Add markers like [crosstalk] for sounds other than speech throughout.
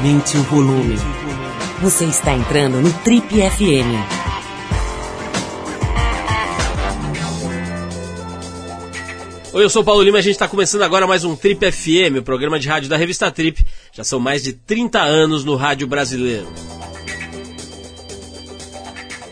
Aumente o volume. Você está entrando no Trip FM. Oi, eu sou o Paulo Lima e a gente está começando agora mais um Trip FM, o programa de rádio da revista Trip. Já são mais de 30 anos no rádio brasileiro.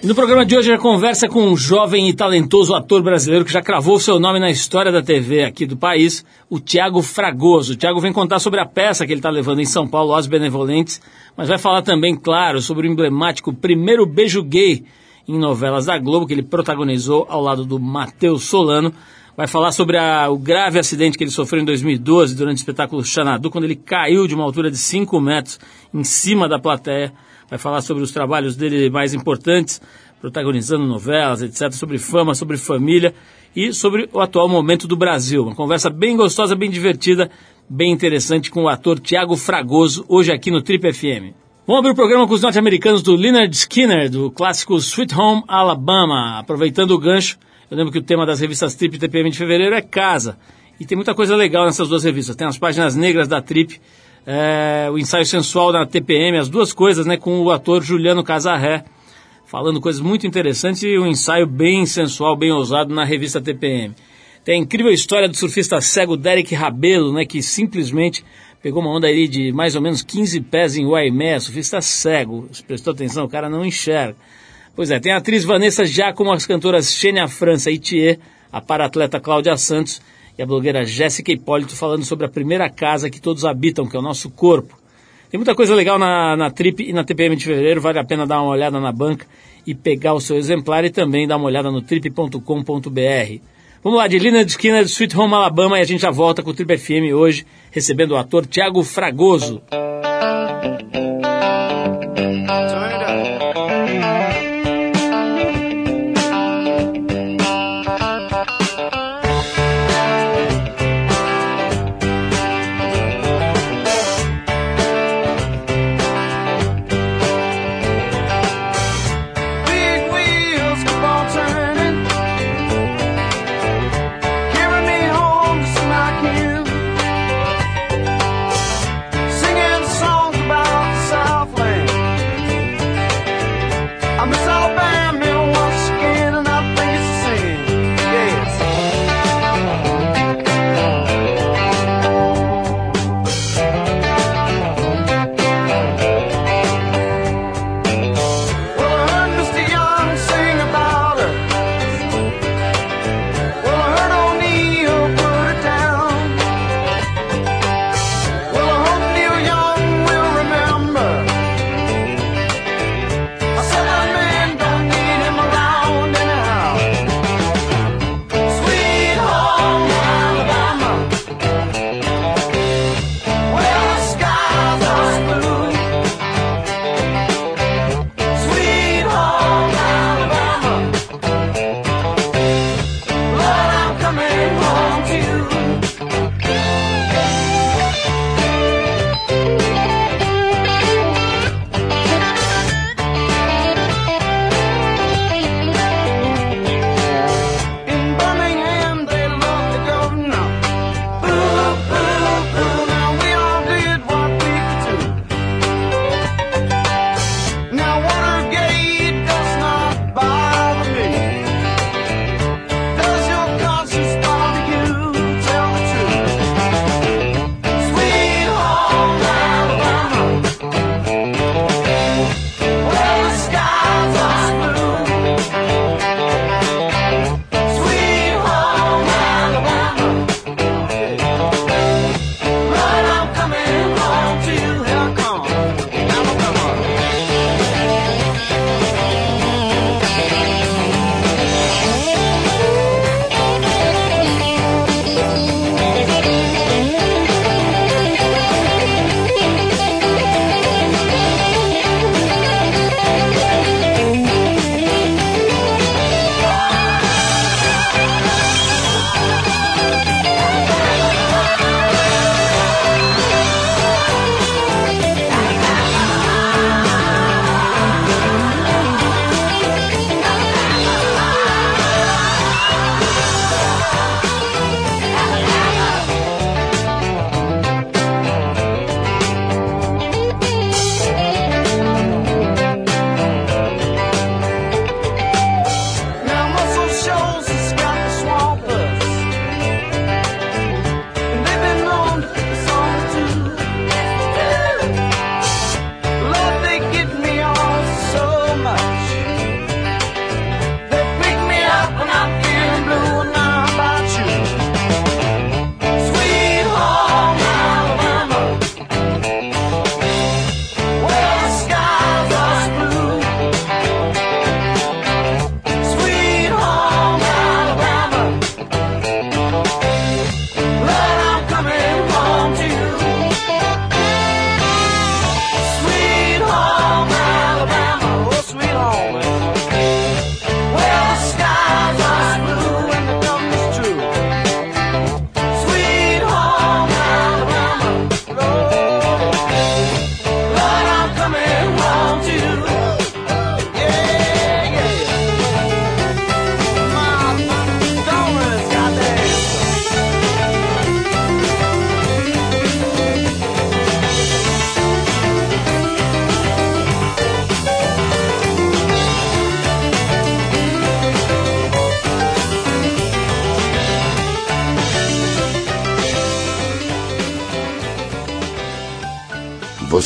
No programa de hoje a conversa com um jovem e talentoso ator brasileiro que já cravou seu nome na história da TV aqui do país, o Tiago Fragoso. O Tiago vem contar sobre a peça que ele está levando em São Paulo, Os Benevolentes, mas vai falar também, claro, sobre o emblemático Primeiro Beijo Gay em novelas da Globo, que ele protagonizou ao lado do Matheus Solano. Vai falar sobre a, o grave acidente que ele sofreu em 2012 durante o espetáculo Xanadu, quando ele caiu de uma altura de 5 metros em cima da plateia vai falar sobre os trabalhos dele mais importantes, protagonizando novelas, etc., sobre fama, sobre família e sobre o atual momento do Brasil. Uma conversa bem gostosa, bem divertida, bem interessante com o ator Tiago Fragoso, hoje aqui no Trip FM. Vamos abrir o programa com os norte-americanos do Leonard Skinner, do clássico Sweet Home Alabama. Aproveitando o gancho, eu lembro que o tema das revistas Trip e TPM de fevereiro é casa. E tem muita coisa legal nessas duas revistas. Tem as páginas negras da Trip é, o ensaio sensual da TPM, as duas coisas, né, com o ator Juliano Casarré, falando coisas muito interessantes e um ensaio bem sensual, bem ousado na revista TPM. Tem a incrível história do surfista cego Derek Rabelo, né, que simplesmente pegou uma onda ali de mais ou menos 15 pés em Waimé, surfista cego, se prestou atenção, o cara não enxerga. Pois é, tem a atriz Vanessa já como as cantoras Xênia França e Thier, a para-atleta Cláudia Santos e a blogueira Jéssica Hipólito falando sobre a primeira casa que todos habitam, que é o nosso corpo. Tem muita coisa legal na, na Trip e na TPM de fevereiro, vale a pena dar uma olhada na banca e pegar o seu exemplar e também dar uma olhada no trip.com.br. Vamos lá, de de Skinner, Sweet Home Alabama, e a gente já volta com o Trip FM hoje, recebendo o ator Tiago Fragoso.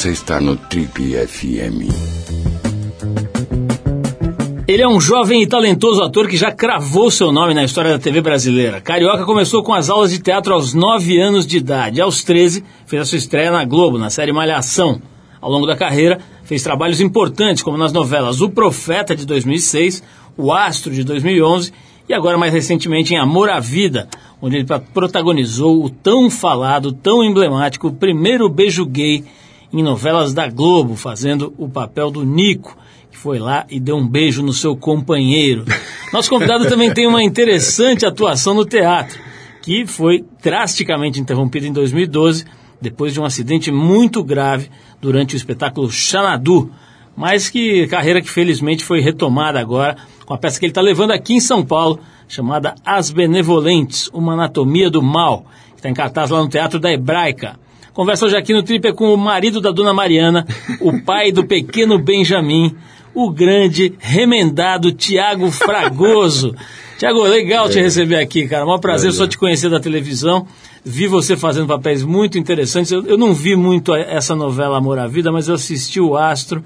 Você está no Trip FM. Ele é um jovem e talentoso ator que já cravou seu nome na história da TV brasileira. Carioca começou com as aulas de teatro aos 9 anos de idade. Aos 13, fez a sua estreia na Globo, na série Malhação. Ao longo da carreira, fez trabalhos importantes, como nas novelas O Profeta, de 2006, O Astro, de 2011 e agora mais recentemente em Amor à Vida, onde ele protagonizou o tão falado, tão emblemático primeiro beijo gay em novelas da Globo, fazendo o papel do Nico, que foi lá e deu um beijo no seu companheiro. Nosso convidado também tem uma interessante atuação no teatro, que foi drasticamente interrompida em 2012, depois de um acidente muito grave durante o espetáculo Xanadu, mas que carreira que felizmente foi retomada agora com a peça que ele está levando aqui em São Paulo, chamada As Benevolentes, uma anatomia do mal, que está em cartaz lá no Teatro da Hebraica. Conversa hoje aqui no Tripe com o marido da Dona Mariana, o pai do pequeno Benjamin, o grande, remendado Tiago Fragoso. [laughs] Tiago, legal é. te receber aqui, cara. Maior prazer é. só te conhecer da televisão. Vi você fazendo papéis muito interessantes. Eu, eu não vi muito essa novela Amor à Vida, mas eu assisti o Astro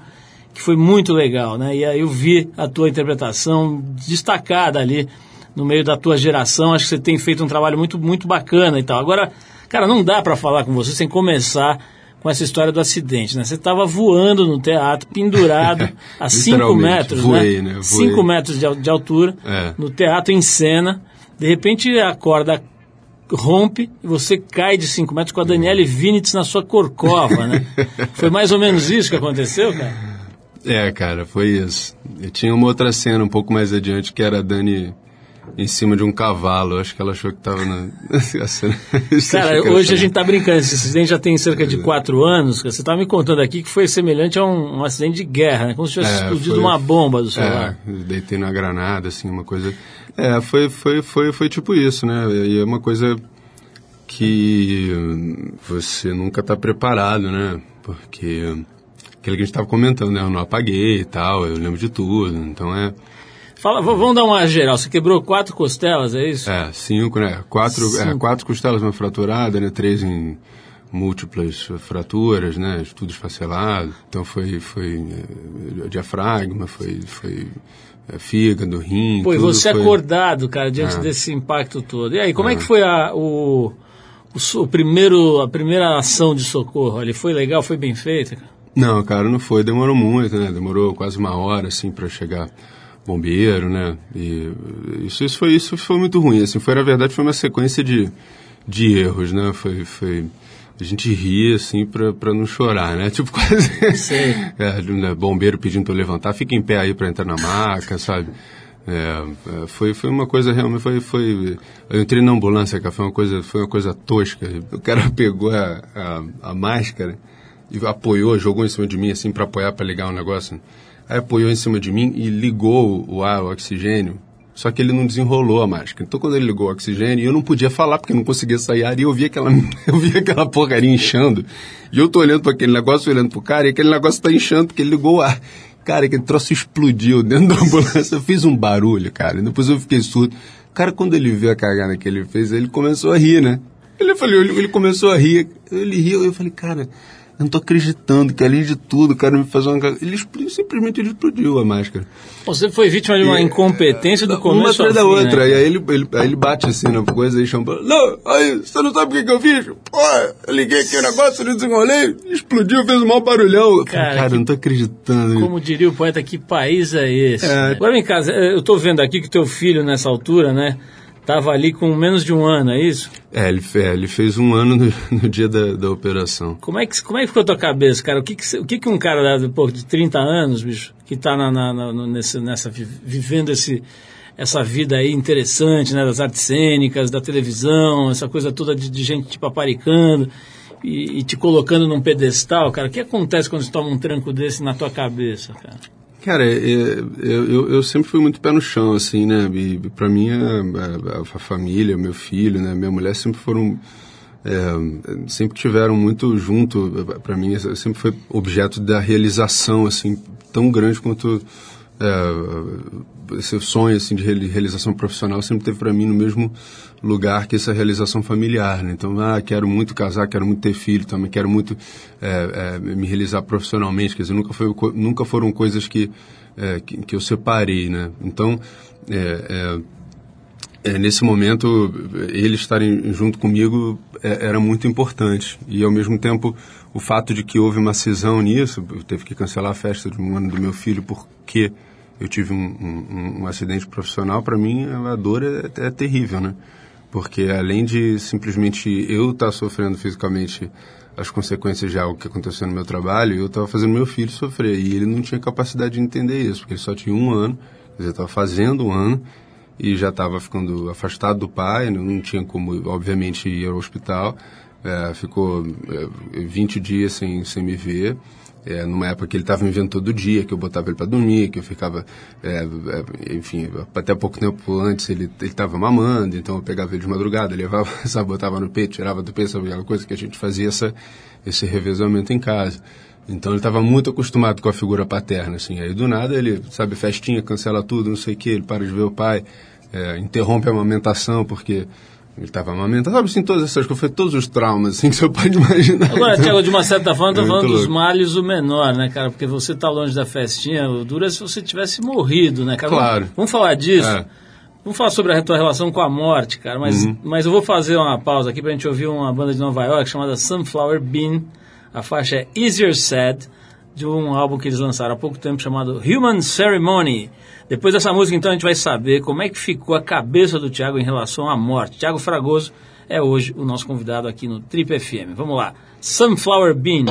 que foi muito legal, né? E aí eu vi a tua interpretação destacada ali no meio da tua geração. Acho que você tem feito um trabalho muito, muito bacana e tal. Agora, cara, não dá para falar com você sem começar com essa história do acidente, né? Você estava voando no teatro, pendurado [laughs] a 5 metros, voei, né? 5 né? metros de, de altura, é. no teatro em cena. De repente a corda rompe e você cai de 5 metros com a Daniele Vinitz na sua corcova, né? [laughs] Foi mais ou menos isso que aconteceu, cara? É, cara, foi isso. Eu tinha uma outra cena um pouco mais adiante que era a Dani em cima de um cavalo. Acho que ela achou que estava na. [laughs] [laughs] Cara, hoje a gente está brincando. Esse acidente já tem cerca de quatro anos. Você estava me contando aqui que foi semelhante a um, um acidente de guerra, né? Como se tivesse é, explodido foi, uma bomba do celular. É, deitei na granada, assim, uma coisa. É, foi, foi, foi, foi tipo isso, né? E é uma coisa que você nunca está preparado, né? Porque aquilo que a gente estava comentando, né? Eu não apaguei e tal, eu lembro de tudo, então é... Fala, vamos dar uma geral. Você quebrou quatro costelas, é isso? É, cinco, né? Quatro, é, cinco. É, quatro costelas uma fraturada, né? Três em múltiplas fraturas, né? Tudo esfacelado. Então foi, foi é, diafragma, foi, foi é, fígado, rim. Pô, e você foi... acordado, cara, diante é. desse impacto todo. E aí, como é, é que foi a, o, o, o, primeiro, a primeira ação de socorro? Ele foi legal, foi bem feita, cara? Não, cara, não foi. Demorou muito, né? Demorou quase uma hora, assim, para chegar bombeiro, né? E isso, isso, foi, isso foi muito ruim, assim. Foi, na verdade, foi uma sequência de, de erros, né? Foi... foi a gente ria, assim, pra, pra não chorar, né? [laughs] Tipo, quase... [laughs] É, né? bombeiro pedindo eu levantar, fica em pé aí pra entrar na maca, sabe? É, é, foi, foi uma coisa realmente foi, foi eu entrei na ambulância cara, foi uma coisa foi uma coisa tosca o cara [laughs] pegou a, a, a máscara e apoiou, jogou em cima de mim assim para apoiar, para ligar o um negócio. Aí apoiou em cima de mim e ligou o ar, o oxigênio. Só que ele não desenrolou a máscara. Então quando ele ligou o oxigênio, eu não podia falar porque eu não conseguia sair ar e eu via aquela [laughs] eu via aquela porcaria inchando. E eu tô olhando para aquele negócio, olhando pro cara, e aquele negócio tá inchando porque ele ligou o ar. Cara, aquele troço explodiu dentro da [laughs] ambulância. Eu fiz um barulho, cara. Depois eu fiquei surdo. Cara, quando ele viu a cagada que ele fez, ele começou a rir, né? Ele, falou, ele começou a rir. Ele riu, eu falei, cara, eu não tô acreditando que além de tudo, o cara me fazer uma. Ele simplesmente ele explodiu a máscara. Você foi vítima de uma e, incompetência do começo Uma atrás da fim, outra. Né? E aí ele, ele, aí ele bate assim na coisa e chama. Não, aí, você não sabe o que, que eu fiz? Pô, eu liguei aqui o negócio, não desenrolei, explodiu, fez um maior barulhão. Cara, cara que, eu não tô acreditando. Como diria o poeta, que país é esse? É. Agora vem cá, eu tô vendo aqui que teu filho nessa altura, né? Estava ali com menos de um ano, é isso? É, ele, é, ele fez um ano [laughs] no, no dia da, da, operação. Como é, que, como é que ficou a tua cabeça, cara? O que, que, o que, que um cara pô, de 30 anos, bicho, que está na, na, na, nessa, nessa, vivendo esse, essa vida aí interessante, né, das artes cênicas, da televisão, essa coisa toda de, de gente te paparicando e, e, te colocando num pedestal, cara, o que acontece quando você toma um tranco desse na tua cabeça, cara? Cara, é, é, eu, eu sempre fui muito pé no chão, assim, né? E pra mim, a, a, a família, meu filho, né? Minha mulher sempre foram... É, sempre tiveram muito junto, para mim, sempre foi objeto da realização, assim, tão grande quanto é, esse sonho assim de realização profissional sempre teve para mim no mesmo lugar que essa realização familiar, né? Então, ah, quero muito casar, quero muito ter filho, também quero muito é, é, me realizar profissionalmente, quer dizer, nunca foi nunca foram coisas que é, que, que, eu separei, né? Então, nesse momento, eles estarem junto comigo era muito importante e ao mesmo tempo o fato de que houve uma cisão nisso, eu teve que cancelar a festa de um ano do meu filho porque eu tive um, um, um acidente profissional, para mim a dor é, é, terrível, né? Porque além de simplesmente eu estar tá sofrendo fisicamente as consequências de algo que aconteceu no meu trabalho, eu estava fazendo meu filho sofrer. E ele não tinha capacidade de entender isso, porque ele só tinha um ano, quer dizer, estava fazendo um ano e já estava ficando afastado do pai, não tinha como, obviamente, ir ao hospital. É, ficou é, 20 dias sem, sem me ver é, numa época que ele estava me vendo todo dia, que eu botava ele para dormir, que eu ficava, é, é, enfim, até pouco tempo antes ele estava mamando, então eu pegava ele de madrugada, levava, [laughs] sabe, botava no peito, tirava do peito, sabe, aquela coisa que a gente fazia essa, esse revezamento em casa. Então ele estava muito acostumado com a figura paterna, assim. Aí do nada ele, sabe, festinha, cancela tudo, não sei o que, ele para de ver o pai, é, interrompe a amamentação porque ele estava amamentando, sabe assim, todas essas coisas, todos os traumas, assim, que você pode imaginar. Agora, então, Tiago, de uma certa forma, estou é falando dos males o menor, né, cara? Porque você está longe da festinha, o duro é se você tivesse morrido, né, cara? Claro. Vamos, vamos falar disso? É. Vamos falar sobre a tua relação com a morte, cara, mas, uhum. mas eu vou fazer uma pausa aqui para a gente ouvir uma banda de Nova York chamada Sunflower Bean. A faixa é Easier Said, de um álbum que eles lançaram há pouco tempo chamado Human Ceremony. Depois dessa música, então, a gente vai saber como é que ficou a cabeça do Tiago em relação à morte. Tiago Fragoso é hoje o nosso convidado aqui no Trip FM. Vamos lá. Sunflower Bean.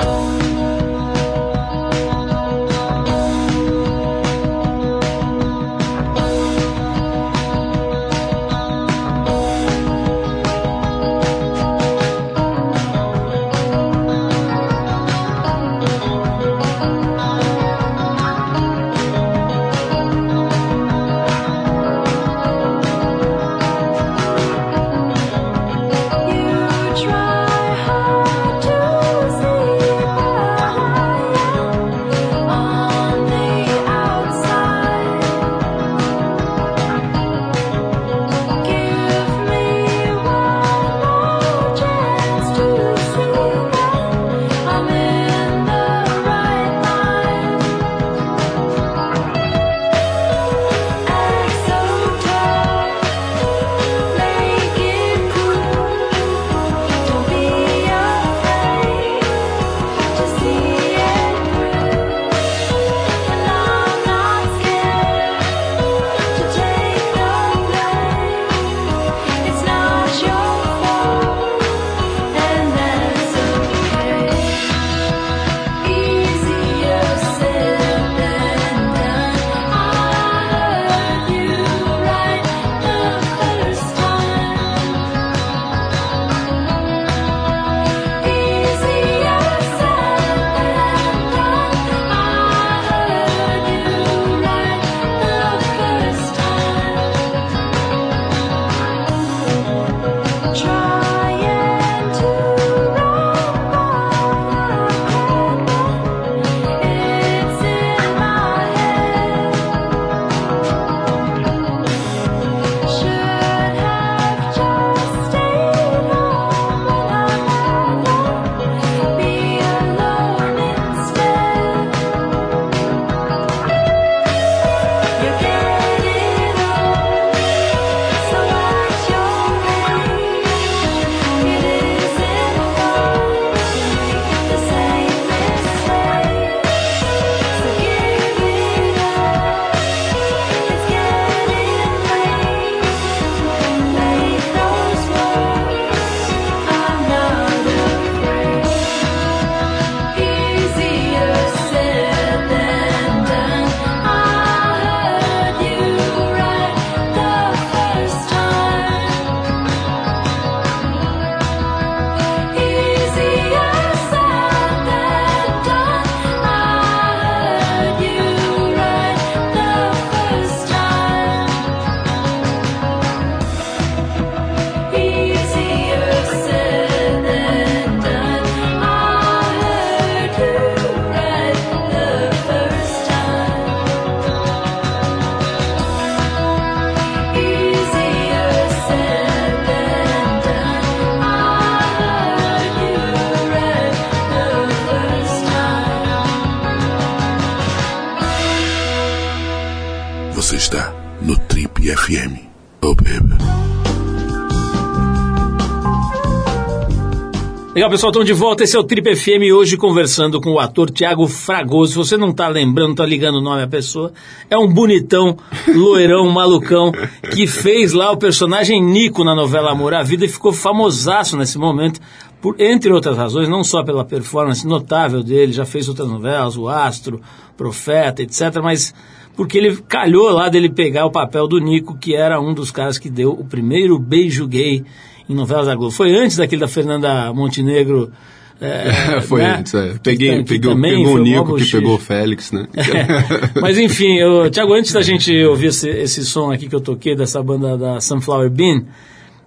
Legal, pessoal, estamos de volta. Esse é o Trip FM hoje conversando com o ator Tiago Fragoso. Se você não está lembrando, está ligando o nome à pessoa, é um bonitão, loirão, [laughs] malucão, que fez lá o personagem Nico na novela Amor à Vida e ficou famosaço nesse momento, por, entre outras razões, não só pela performance notável dele, já fez outras novelas, O Astro, Profeta, etc., mas porque ele calhou lá dele pegar o papel do Nico, que era um dos caras que deu o primeiro beijo gay em novelas da Globo. Foi antes daquele da Fernanda Montenegro. É, [laughs] foi né? antes, é. Peguei, Que pegou, também pegou o Nico que pegou o Félix, né? [laughs] Mas enfim, eu, Tiago, antes da gente ouvir esse, esse som aqui que eu toquei dessa banda da Sunflower Bean,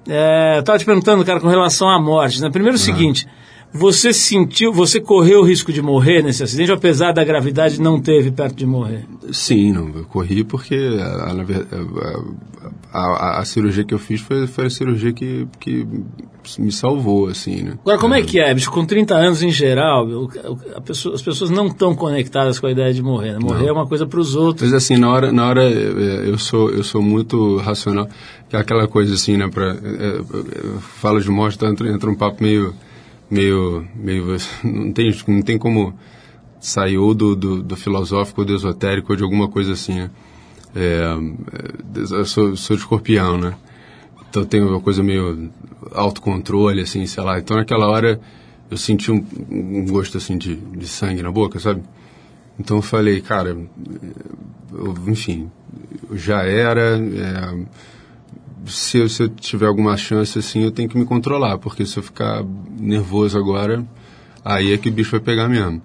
é, eu tava te perguntando, cara, com relação à morte. Né? Primeiro o seguinte, você sentiu, você correu o risco de morrer nesse acidente, apesar da gravidade não teve perto de morrer? Sim, não, eu corri porque a, a, a- a cirurgia que eu fiz foi, foi a cirurgia que, que me salvou, assim, né? Agora, como é que é, bicho? Com 30 anos em geral, pessoa- as pessoas não estão conectadas com a ideia de morrer. Né? Morrer é uma coisa para os outros. Mas assim, na hora, na hora eh, eu sou, eu sou muito racional, é aquela coisa assim, né, pra, eu falo de morte, então entra, entra um papo meio, meio, meio, não tem, não tem como sair ou do, do, do filosófico ou do esotérico ou de alguma coisa assim, né. É, é, eu sou, sou de escorpião, né, então tem uma coisa meio autocontrole, assim, sei lá, então naquela hora eu senti um, um gosto assim de, de sangue na boca, sabe? Então eu falei, cara, eu- enfim, já era. é, se, eu, se eu tiver alguma chance assim, eu tenho que me controlar, porque se eu ficar nervoso agora, aí é que o bicho vai pegar mesmo.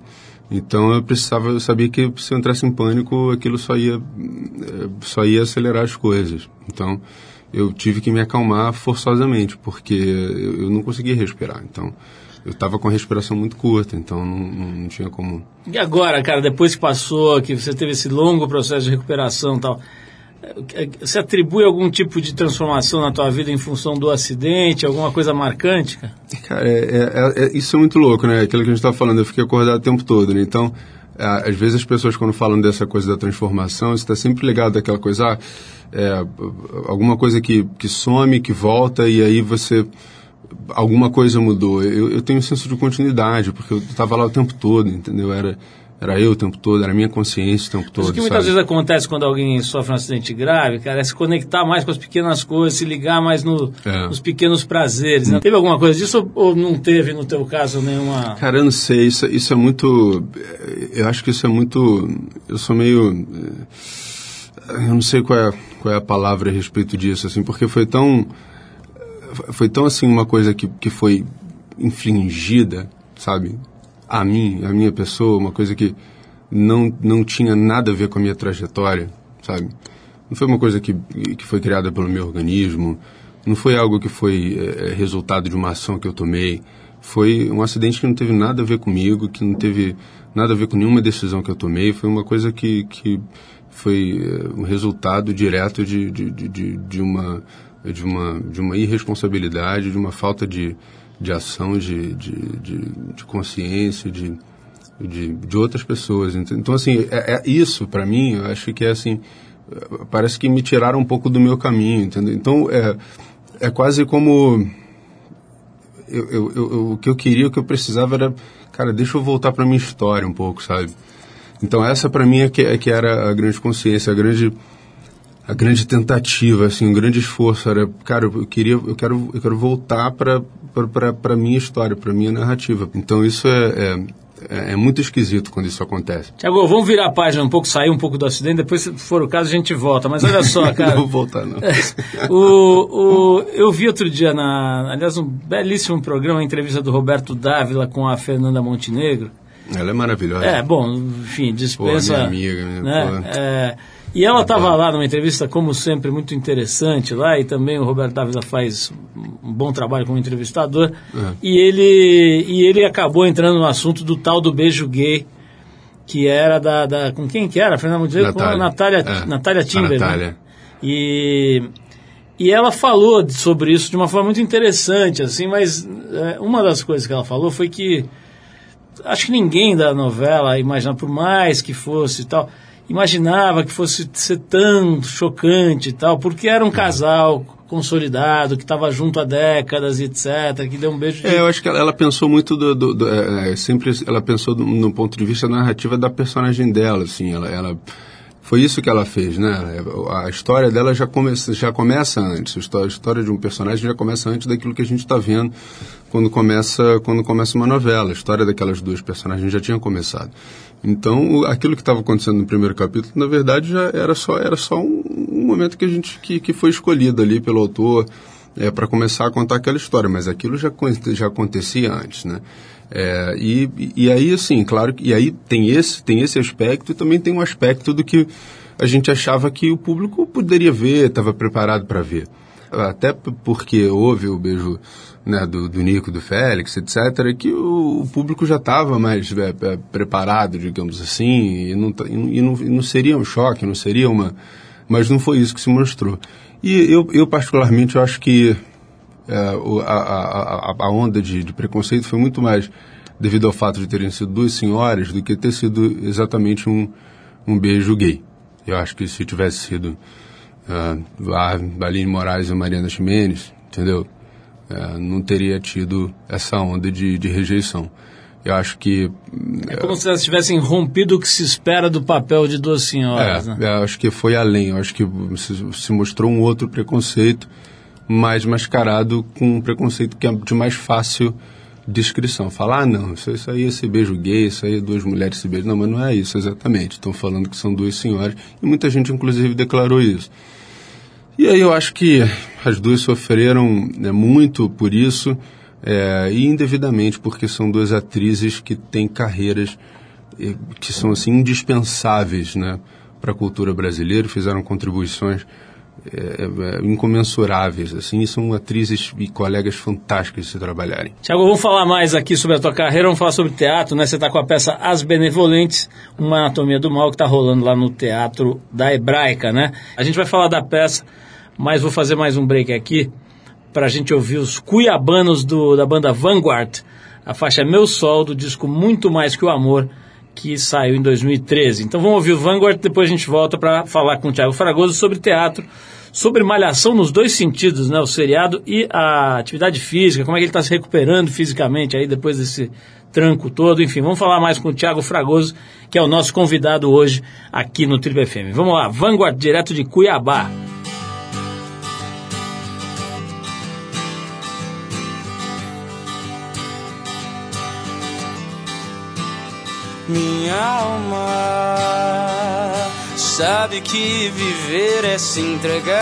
Então eu precisava, eu sabia que se eu entrasse em pânico, aquilo só ia, eh, só ia acelerar as coisas. Então eu tive que me acalmar forçosamente, porque eu, não conseguia respirar. Então eu estava com a respiração muito curta, então não, não, não tinha como E agora, cara, depois que passou, que você teve esse longo processo de recuperação e tal, você atribui algum tipo de transformação na tua vida em função do acidente, alguma coisa marcante, cara? Cara, é, é- é- isso é muito louco, né? Aquilo que a gente estava falando, eu fiquei acordado o tempo todo, né? Então, é, às vezes as pessoas quando falam dessa coisa da transformação, está sempre ligado àquela coisa, ah, é, alguma coisa que, que some, que volta, e aí você... Alguma coisa mudou. Eu, eu tenho um senso de continuidade, porque eu estava lá o tempo todo, entendeu? Era, era eu o tempo todo, era a minha consciência o tempo todo, Mas o que muitas sabe? vezes acontece quando alguém sofre um acidente grave, cara, é se conectar mais com as pequenas coisas, se ligar mais no- É. nos pequenos prazeres. Né? Teve alguma coisa disso ou, não teve, no teu caso, nenhuma... Cara, eu não sei, isso, isso é muito. Eu acho que isso é muito. Eu sou meio. eh, Eu não sei qual é, qual é a palavra a respeito disso, assim, porque foi tão. Foi tão assim uma coisa que, que foi infligida, sabe? A mim, a minha pessoa, uma coisa que não, não tinha nada a ver com a minha trajetória, sabe? Não foi uma coisa que, que foi criada pelo meu organismo, não foi algo que foi eh, resultado de uma ação que eu tomei. Foi um acidente que não teve nada a ver comigo, que não teve nada a ver com nenhuma decisão que eu tomei. Foi uma coisa que, que foi eh, um resultado direto de, de, de, de uma, de, uma, de uma irresponsabilidade, de uma falta de, de ação, de, de, de, de consciência, de, de, de outras pessoas. Ent- Então, assim, é, é isso, para mim, eu acho que é assim, parece que me tiraram um pouco do meu caminho, entendeu? Então, é, é quase como... Eu, eu, eu- o que eu queria, o que eu precisava era, cara, deixa eu voltar para minha história um pouco, sabe? Então, essa para mim é que, é que era a grande consciência, a grande a grande tentativa, assim, um grande esforço era, cara, eu queria, eu quero, eu quero voltar para para minha história, para minha narrativa. Então isso é, é é é muito esquisito quando isso acontece. Tiago, vamos virar a página um pouco, sair um pouco do acidente, depois, se for o caso, a gente volta. Mas olha só, [laughs] cara. não vou voltar não. [laughs] o, o, eu vi outro dia, na, aliás, um belíssimo programa, a entrevista do Roberto Dávila com a Fernanda Montenegro. Ela é maravilhosa. É, bom, enfim, dispensa. Pô, minha amiga, né? né? E ela estava lá numa entrevista, como sempre, muito interessante lá, e também o Roberto Dávila faz um bom trabalho como entrevistador. É. E, ele, e ele acabou entrando no assunto do tal do beijo gay, que era da. da com quem que era? Fernanda Montenegro? Com a Natália, É, Natália Timber. né? Natália. E, e ela falou sobre isso de uma forma muito interessante, assim, mas é, uma das coisas que ela falou foi que acho que ninguém da novela imaginava, por mais que fosse e tal, imaginava que fosse ser tão chocante e tal, porque era um casal consolidado, que estava junto há décadas, etc., que deu um beijo de... É, eu acho que ela, ela pensou muito do... do, do é, é sempre ela pensou do, no ponto de vista narrativa da personagem dela, assim, ela... ela foi isso que ela fez, né? A história dela já começa, já começa antes. A história, a história de um personagem já começa antes daquilo que a gente está vendo quando começa, quando começa uma novela. A história daquelas duas personagens já tinha começado. Então, aquilo que estava acontecendo no primeiro capítulo, na verdade, já era só, era só um, um momento que a gente que, que foi escolhido ali pelo autor é, para começar a contar aquela história, mas aquilo já, já acontecia antes, né? É, e, e aí, assim, claro, e aí tem esse, tem esse aspecto e também tem um aspecto do que a gente achava que o público poderia ver, estava preparado para ver. Até porque houve o beijo né, do, do Nico, do Félix, etc., que o, o público já estava mais é, é, preparado, digamos assim, e não, e, não, e não seria um choque, não seria uma... Mas não foi isso que se mostrou. E eu, eu particularmente, eu acho que é, a, a, a, onda de, de, preconceito foi muito mais devido ao fato de terem sido duas senhoras do que ter sido exatamente um, um beijo gay. Eu acho que se tivesse sido uh, Aline Moraes e Mariana Ximenes, entendeu? Uh, não teria tido essa onda de, de rejeição. Eu acho que. É como se elas tivessem rompido o que se espera do papel de duas senhoras. É, né? eu acho que foi além. Eu acho que se, se mostrou um outro preconceito mais mascarado com um preconceito que é de mais fácil descrição. Falar, ah, não, isso, isso aí é esse beijo gay, isso aí é duas mulheres se beijam. Não, mas não é isso exatamente. Estão falando que são duas senhoras. E muita gente, inclusive, declarou isso. E aí eu acho que as duas sofreram né, muito por isso, é, e indevidamente, porque são duas atrizes que têm carreiras que são assim indispensáveis né, para a cultura brasileira, fizeram contribuições é, é, incomensuráveis, assim, são atrizes e colegas fantásticos de se trabalharem. Tiago, vamos falar mais aqui sobre a tua carreira, vamos falar sobre teatro, né? Você está com a peça As Benevolentes, uma anatomia do mal que está rolando lá no Teatro da Hebraica, né? A gente vai falar da peça, mas vou fazer mais um break aqui para a gente ouvir os cuiabanos do, da banda Vanguard, a faixa Meu Sol, do disco Muito Mais Que o Amor, que saiu em 2013. Então vamos ouvir o Vanguard, depois a gente volta para falar com o Thiago Fragoso sobre teatro, sobre malhação nos dois sentidos, né? O seriado e a atividade física, como é que ele está se recuperando fisicamente aí depois desse tranco todo. Enfim, vamos falar mais com o Thiago Fragoso, que é o nosso convidado hoje aqui no Triple FM. Vamos lá, Vanguard, direto de Cuiabá. Minha alma sabe que viver é se entregar,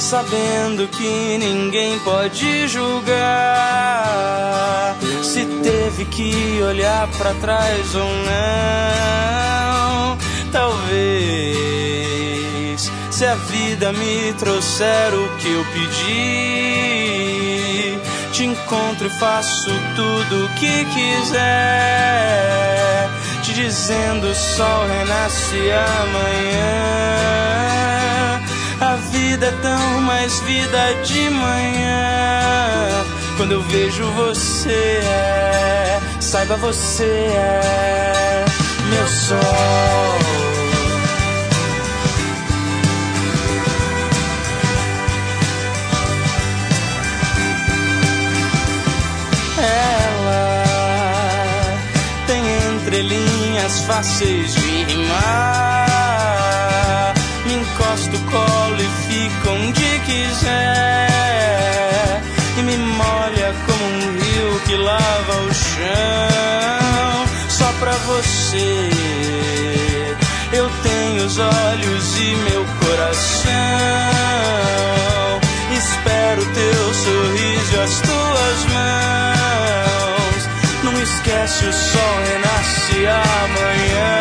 sabendo que ninguém pode julgar. Se teve que olhar para trás ou não, talvez. Se a vida me trouxer o que eu pedi te encontro e faço tudo o que quiser. Te dizendo o sol renasce amanhã. A vida é tão mais vida de manhã. Quando eu vejo você, é, saiba você é meu sol. Entrelinhas fáceis de rimar. Me encosto, colo e fico onde quiser. E me molha como um rio que lava o chão. Só pra você. Eu tenho os olhos e meu coração. Espero teu sorriso as tuas mãos. Não esquece o sol renasce amanhã.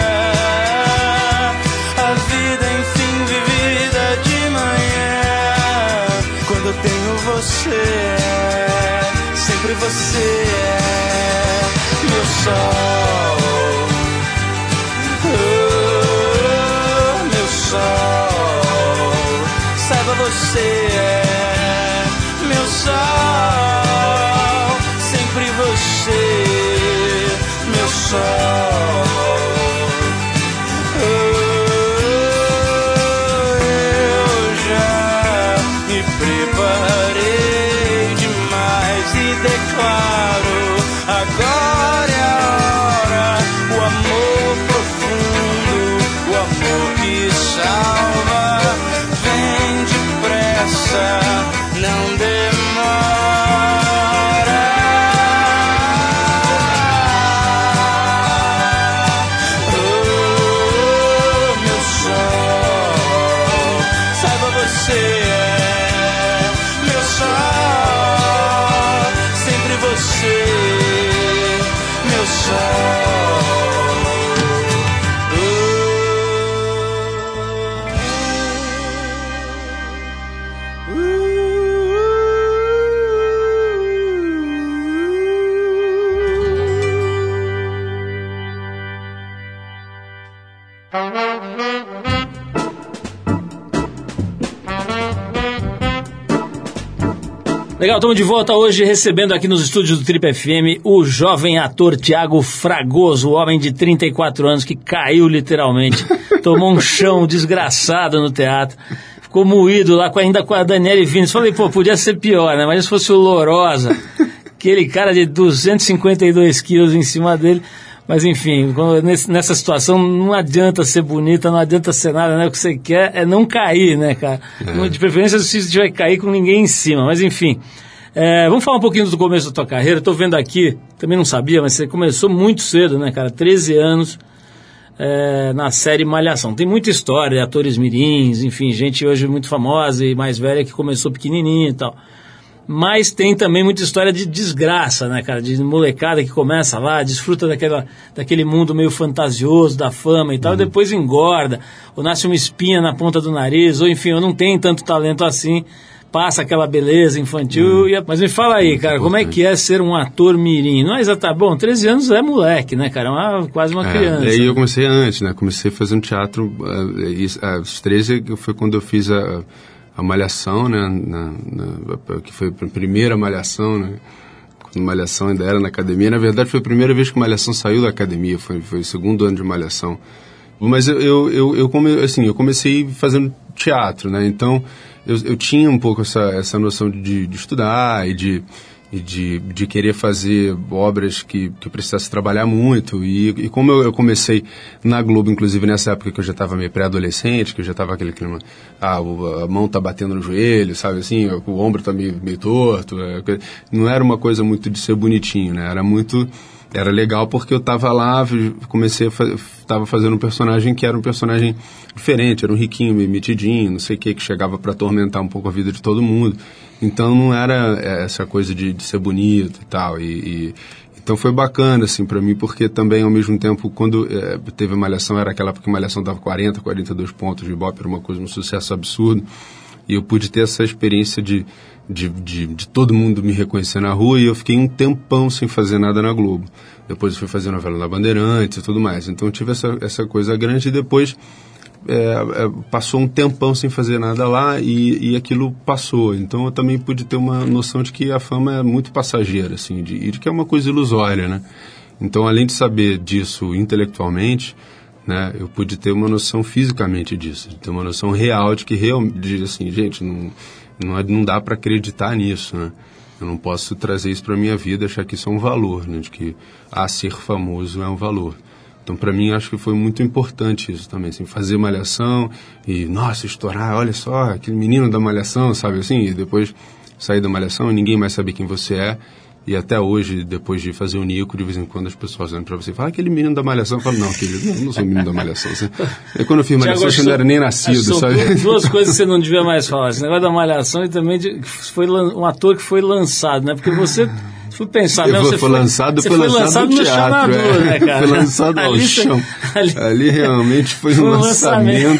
A vida enfim vivida de manhã. Quando eu tenho você, sempre você é meu sol. Sempre estamos de volta hoje recebendo aqui nos estúdios do Trip FM o jovem ator Tiago Fragoso, o homem de 34 anos que caiu literalmente, [laughs] tomou um chão desgraçado no teatro, ficou moído lá com, ainda com a Daniele Vines. Falei, pô, podia ser pior, né? Mas se fosse o Lorosa, aquele cara de 252 quilos em cima dele. Mas enfim, nessa situação não adianta ser bonita, não adianta ser nada, né? O que você quer é não cair, né, cara? De preferência se você vai cair com ninguém em cima, mas enfim. É, vamos falar um pouquinho do começo da tua carreira. Estou vendo aqui, também não sabia, mas você começou muito cedo, né, cara? 13 anos é, na série Malhação. Tem muita história, atores mirins, enfim, gente hoje muito famosa e mais velha que começou pequenininha e tal. Mas tem também muita história de desgraça, né, cara? De molecada que começa lá, desfruta daquela, daquele mundo meio fantasioso, da fama e tal, e depois engorda, ou nasce uma espinha na ponta do nariz, ou enfim, ou não tem tanto talento assim, passa aquela beleza infantil. e- mas me fala aí, cara, como é que é ser um ator mirim? Não é exatamente. Bom, 13 anos é moleque, né, cara? É uma- quase uma É, criança. e aí eu comecei antes, né? Comecei fazendo teatro, uh, aos 13 foi quando eu fiz a, a Malhação, né? Na, na- que foi a primeira Malhação, né? Quando Malhação ainda era na academia. Na verdade, foi a primeira vez que Malhação saiu da academia, foi, foi o segundo ano de Malhação. Mas eu, eu, eu, eu, come, assim, eu comecei fazendo teatro, né? Então, eu, eu tinha um pouco essa, essa noção de, de estudar e de e de, de querer fazer obras que, que precisasse trabalhar muito. E, e como eu, eu comecei na Globo, inclusive nessa época que eu já estava meio pré-adolescente, que eu já estava aquele clima, ah, a mão tá batendo no joelho, sabe assim, o ombro tá meio, meio torto. é, não era uma coisa muito de ser bonitinho, né? Era muito era legal porque eu tava lá, comecei a fa tava fazendo um personagem que era um personagem diferente, era um riquinho, metidinho, não sei o que, que chegava para atormentar um pouco a vida de todo mundo. Então não era é, essa coisa de, de ser bonito e tal. E, e- então foi bacana assim para mim porque também ao mesmo tempo quando é, teve a malhação era aquela época que a malhação dava 40, 42 pontos de Ibope, era uma coisa um sucesso absurdo. E eu pude ter essa experiência de, de, de, de todo mundo me reconhecer na rua e eu fiquei um tempão sem fazer nada na Globo. Depois fui fazer novela na Bandeirantes e tudo mais. Então tive essa, essa coisa grande e depois é, é, passou um tempão sem fazer nada lá e, e aquilo passou. Então eu também pude ter uma noção de que a fama é muito passageira, assim, de, de que é uma coisa ilusória, né? Então, além de saber disso intelectualmente, né, eu pude ter uma noção fisicamente disso, ter uma noção real de que realmente, assim, gente, não, não, é- não dá para acreditar nisso, né? Eu não posso trazer isso para minha vida, achar que isso é um valor, né? De que ah, ser famoso é um valor. Então, para mim, acho que foi muito importante isso também, assim, fazer malhação e, nossa, estourar, olha só, aquele menino da malhação, sabe assim? E depois sair da malhação e ninguém mais saber quem você é. E até hoje, depois de fazer o Nico, de vez em quando as pessoas olham pra você e falam, ah, aquele menino da malhação. Eu falo, não, querido, não, não sou menino da malhação. Assim. Quando eu fiz malhação, você não era nem nascido, sabe? Duas, duas coisas que você não devia mais falar. Esse negócio da malhação e também de, foi um ator que foi lançado, né? Porque você. For pensar, vou- você foi lançado, você foi foi lançado no teatro, chamador, é. né, cara? Foi lançado ao Ali- chão. ali- Ali realmente foi, Foi um um lançamento.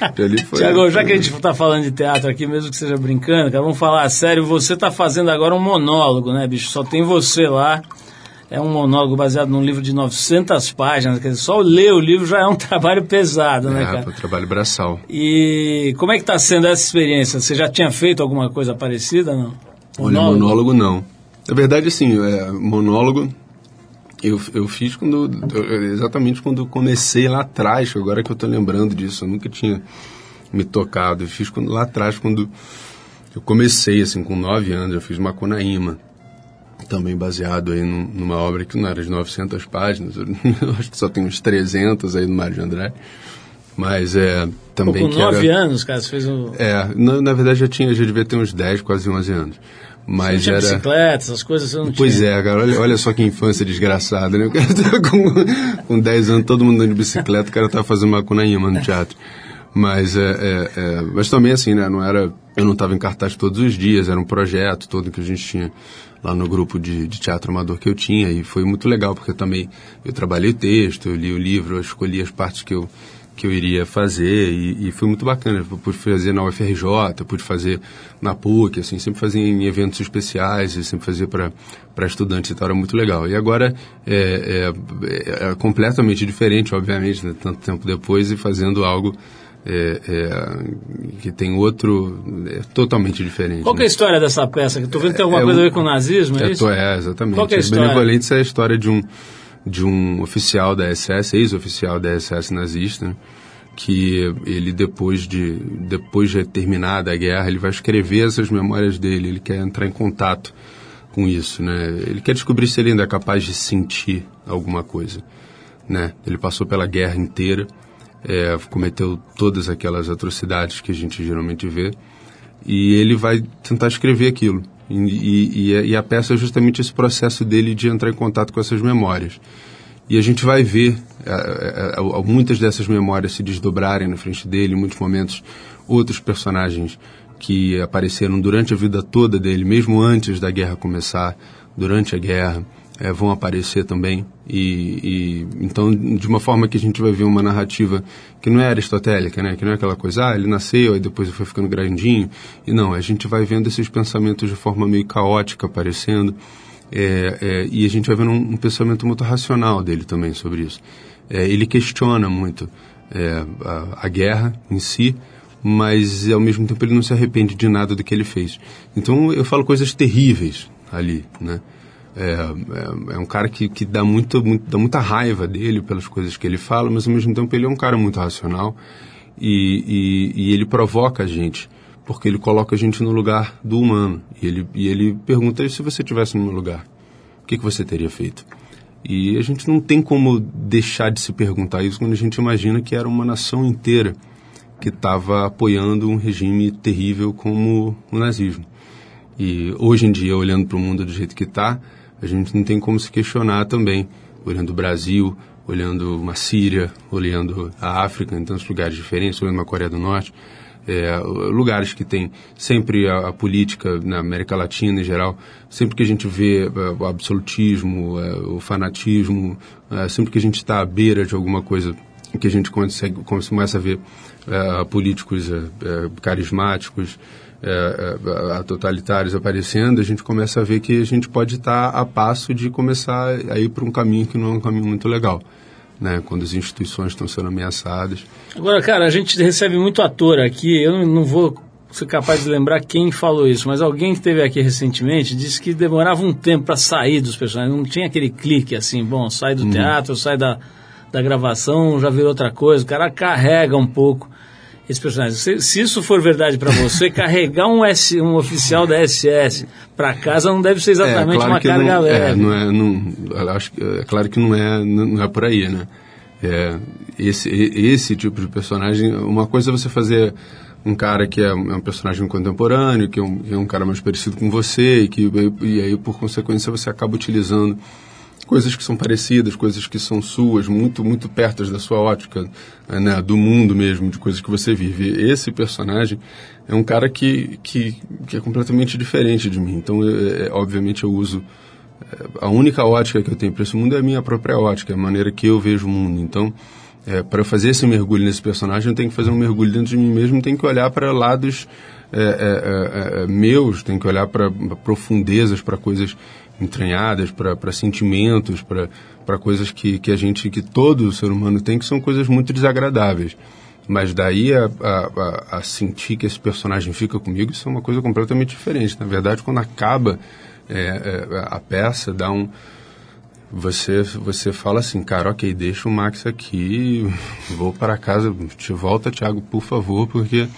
[laughs] Tiago, já que a gente está falando de teatro aqui, mesmo que seja brincando, cara, vamos falar sério. Você está fazendo agora um monólogo, né, bicho? Só tem você lá. É um monólogo baseado num livro de 900 páginas. Quer dizer, só ler o livro já é um [laughs] trabalho pesado, né, É, cara? foi trabalho braçal. E como é que está sendo essa experiência? Você já tinha feito alguma coisa parecida, não? Olha, monólogo não. Na verdade, assim, é, monólogo eu, eu fiz quando. Exatamente quando comecei lá atrás, agora que eu tô lembrando disso, eu nunca tinha me tocado. Eu fiz quando, lá atrás, quando eu comecei, assim, com nove anos, eu fiz Macunaíma. Também baseado aí num- numa obra que não era de 900 páginas, [laughs] eu acho que só tem uns 300 aí no Mário de Andrade. Mas é também Pô, com que era- nove anos, cara, você fez um... É, na, na verdade já tinha, já devia ter uns 10, quase 11 anos. Mas tinha era bicicleta, essas coisas você não Pois tinha. é, cara, olha, olha só que infância desgraçada, né? O cara tá [laughs] com, com 10 anos, todo mundo andando de bicicleta, o cara tá fazendo macunaíma no teatro. Mas, é, é, é, mas também assim, né? Não era, eu não estava em cartaz todos os dias, era um projeto todo que a gente tinha lá no grupo de, de teatro amador que eu tinha e foi muito legal porque também eu trabalhei o texto, eu li o livro, eu escolhi as partes que eu que eu iria fazer e, e foi muito bacana. Eu pude fazer na UFRJ, pude fazer na PUC, assim, sempre fazia em eventos especiais sempre fazia para estudantes e tal, era muito legal. E agora é, é, é completamente diferente, obviamente, né, tanto tempo depois e fazendo algo é, é, que tem outro, é totalmente diferente. Qual que é a né? história dessa peça? Que vendo que tem alguma É coisa a ver com o nazismo, é, É, isso? é, exatamente. Qual é a história? Benevolentes é a história de um, de um oficial da SS, ex-oficial da SS nazista, que ele depois de, depois de terminada a guerra, ele vai escrever essas memórias dele, ele quer entrar em contato com isso, né? Ele quer descobrir se ele ainda é capaz de sentir alguma coisa, né? Ele passou pela guerra inteira, é, cometeu todas aquelas atrocidades que a gente geralmente vê, e ele vai tentar escrever aquilo. E, e, a- e a peça é justamente esse processo dele de entrar em contato com essas memórias. E a gente vai ver eh, eh, muitas dessas memórias se desdobrarem na frente dele, em muitos momentos outros personagens que apareceram durante a vida toda dele, mesmo antes da guerra começar, durante a guerra, eh, vão aparecer também. E, e então, de uma forma que a gente vai ver uma narrativa que não é aristotélica, né? Que não é aquela coisa, ah, ele nasceu e depois foi ficando grandinho. E não, a gente vai vendo esses pensamentos de forma meio caótica aparecendo. É, é, e a gente vai vendo um, um pensamento muito racional dele também sobre isso. É, ele questiona muito é, a, a guerra em si, mas ao mesmo tempo ele não se arrepende de nada do que ele fez. Então eu falo coisas terríveis ali, né? É, é, é um cara que, que dá, muito, muito, dá muita raiva dele pelas coisas que ele fala, mas ao mesmo tempo ele é um cara muito racional e, e, e ele provoca a gente, porque ele coloca a gente no lugar do humano. E ele, e ele pergunta "E se você estivesse no meu lugar, o que, que você teria feito? E a gente não tem como deixar de se perguntar isso quando a gente imagina que era uma nação inteira que estava apoiando um regime terrível como o nazismo. E hoje em dia, olhando para o mundo do jeito que está, a gente não tem como se questionar também, olhando o Brasil, olhando uma Síria, olhando a África, em tantos lugares diferentes, olhando a Coreia do Norte, é, lugares que tem sempre a, a, política na América Latina em geral, sempre que a gente vê é, o absolutismo, é, o fanatismo, é, sempre que a gente está à beira de alguma coisa que a gente consegue, começa a ver é, políticos é, carismáticos, é, totalitários aparecendo, a gente começa a ver que a gente pode estar a passo de começar a ir para um caminho que não é um caminho muito legal. Né, quando as instituições estão sendo ameaçadas. Agora, cara, a gente recebe muito ator aqui, eu não, não vou ser capaz de lembrar quem falou isso, mas alguém que esteve aqui recentemente disse que demorava um tempo para sair dos personagens, não tinha aquele clique assim, bom, sai do Uhum. teatro, sai da, da gravação, já virou outra coisa, o cara carrega um pouco esse personagem. Se, se isso for verdade para você, [laughs] carregar um, S, um oficial da SS para casa não deve ser exatamente é, claro uma carga não, leve. É, não é, não, acho, é claro que não é, não é por aí, né? É, esse, esse tipo de personagem, uma coisa é você fazer um cara que é um, é um personagem contemporâneo, que é, um, é um cara mais parecido com você, e, que, e aí, por consequência, você acaba utilizando coisas que são parecidas, coisas que são suas, muito muito perto da sua ótica, né, do mundo mesmo, de coisas que você vive. Esse personagem é um cara que, que, que é completamente diferente de mim. Então, eu, é, obviamente, eu uso eh, a única ótica que eu tenho para esse mundo é a minha própria ótica, a maneira que eu vejo o mundo. Então, é, para fazer esse mergulho nesse personagem, eu tenho que fazer um mergulho dentro de mim mesmo, tenho que olhar para lados é, é, é, meus, tenho que olhar para profundezas, para coisas entranhadas, para sentimentos, para coisas que, que a gente, que todo ser humano tem, que são coisas muito desagradáveis. Mas daí a, a, a, sentir que esse personagem fica comigo, isso é uma coisa completamente diferente. Na verdade, quando acaba é, é, a peça, dá um. Você, você fala assim, cara, ok, deixa o Max aqui, [laughs] vou para casa, te volta, Thiago, por favor, porque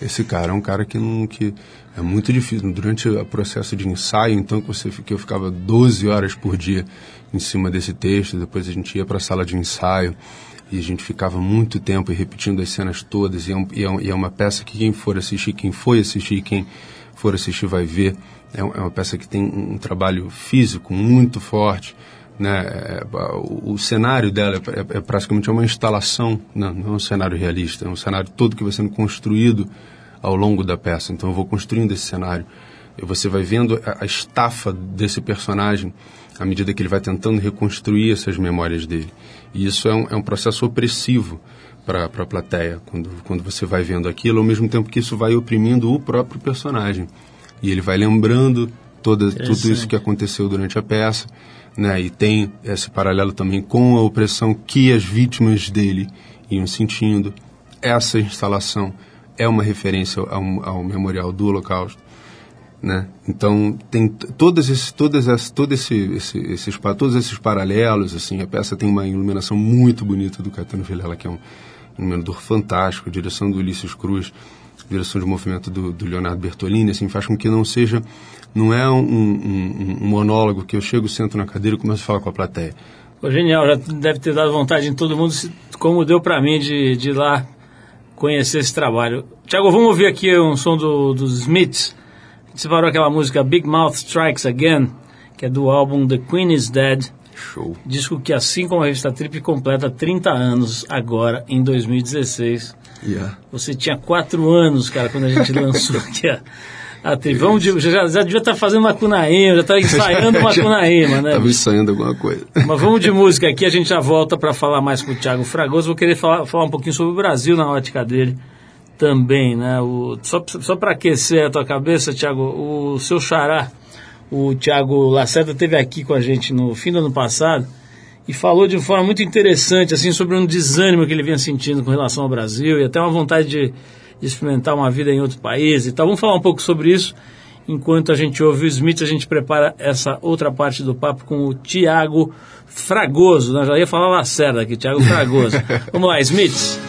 esse cara é um cara que não que é muito difícil. Durante o processo de ensaio então que você que eu ficava 12 horas por dia em cima desse texto depois a gente ia para a sala de ensaio e a gente ficava muito tempo repetindo as cenas todas, e é, um, e, é um, e é, uma peça que quem for assistir, quem foi assistir, quem for assistir vai ver, é, é uma peça que tem um trabalho físico muito forte, né? É, o, o, cenário dela é, é, praticamente uma instalação, não, não é um cenário realista, é um cenário todo que vai sendo construído ao longo da peça. Então eu vou construindo esse cenário, e você vai vendo a, a estafa desse personagem à medida que ele vai tentando reconstruir essas memórias dele. E isso é um, é um processo opressivo para a plateia, quando, quando você vai vendo aquilo, ao mesmo tempo que isso vai oprimindo o próprio personagem. E ele vai lembrando toda, tudo isso que aconteceu durante a peça, né? e tem esse paralelo também com a opressão que as vítimas dele iam sentindo. Essa instalação é uma referência ao, ao memorial do Holocausto né? Então tem todas esses, todas as, todo esse, esse, esses, todos esses paralelos, assim, a peça tem uma iluminação muito bonita do Caetano Vilela, que é um iluminador fantástico, direção do Ulisses Cruz, direção de movimento do, do Leonardo Bertolini, assim, faz com que não seja, não é um, um, um monólogo que eu chego, sento na cadeira e começo a falar com a plateia. Pô, genial, já deve ter dado vontade em todo mundo, como deu para mim de, de ir lá conhecer esse trabalho. Tiago, vamos ouvir aqui um som do, dos Smiths, separou aquela música Big Mouth Strikes Again, que é do álbum The Queen is Dead. Show. Disco que, assim como a revista Trip, completa 30 anos agora, em 2016. Yeah. Você tinha 4 anos, cara, quando a gente [laughs] lançou aqui a, a. Vamos de, já, já devia estar tá fazendo uma cunaíma, já estava ensaiando uma [laughs] cunaíma, né? Estava ensaiando alguma coisa. Mas vamos de música aqui, a gente já volta para falar mais com o Thiago Fragoso. Vou querer falar, falar um pouquinho sobre o Brasil na ótica dele também, né? O, só só para aquecer a tua cabeça, Tiago, o seu xará, o Tiago Lacerda, teve aqui com a gente no fim do ano passado e falou de forma muito interessante assim sobre um desânimo que ele vinha sentindo com relação ao Brasil e até uma vontade de, de experimentar uma vida em outro país e tal. Vamos falar um pouco sobre isso. Enquanto a gente ouve o Smith, a gente prepara essa outra parte do papo com o Tiago Fragoso. Nós já ia falar Lacerda aqui, Tiago Fragoso. [laughs] Vamos lá, Smith.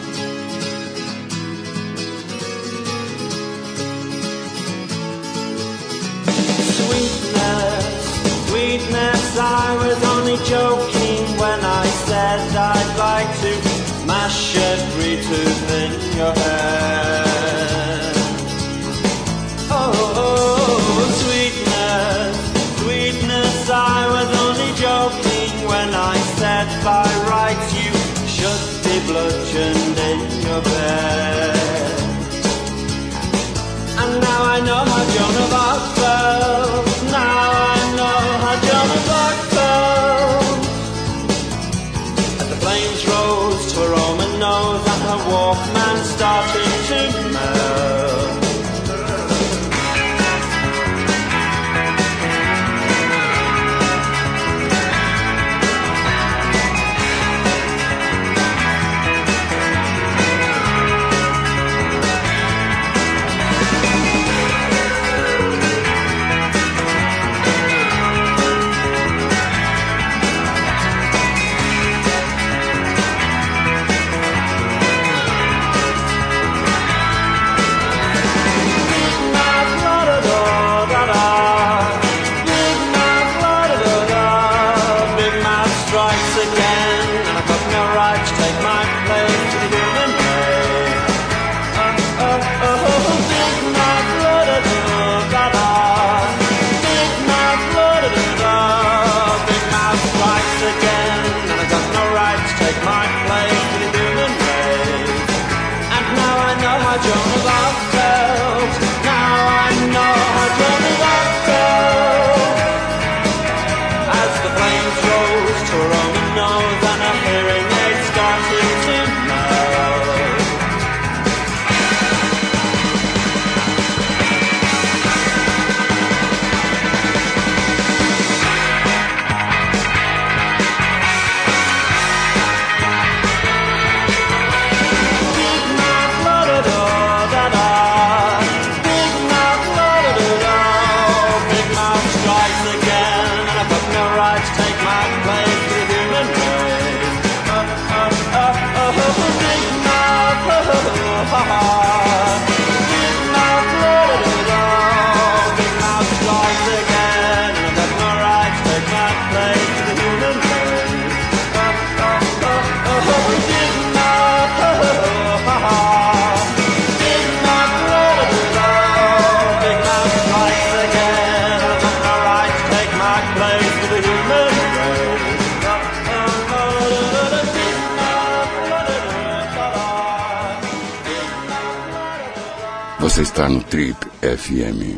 Você está no Trip FM.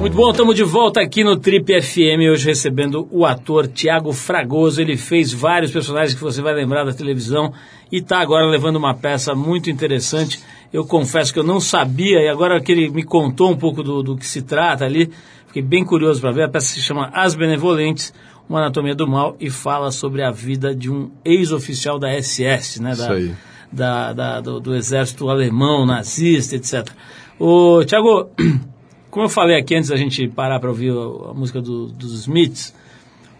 Muito bom, estamos de volta aqui no Trip FM, hoje recebendo o ator Tiago Fragoso. Ele fez vários personagens que você vai lembrar da televisão e está agora levando uma peça muito interessante. Eu confesso que eu não sabia e agora que ele me contou um pouco do, do que se trata ali, fiquei bem curioso para ver. A peça se chama As Benevolentes, uma anatomia do mal e fala sobre a vida de um ex-oficial da SS, né? Da, Isso aí. da, da- do, do exército alemão, nazista, etc. Ô, Tiago, [clears throat] como eu falei aqui antes da gente parar para ouvir a, a música do- dos Smiths,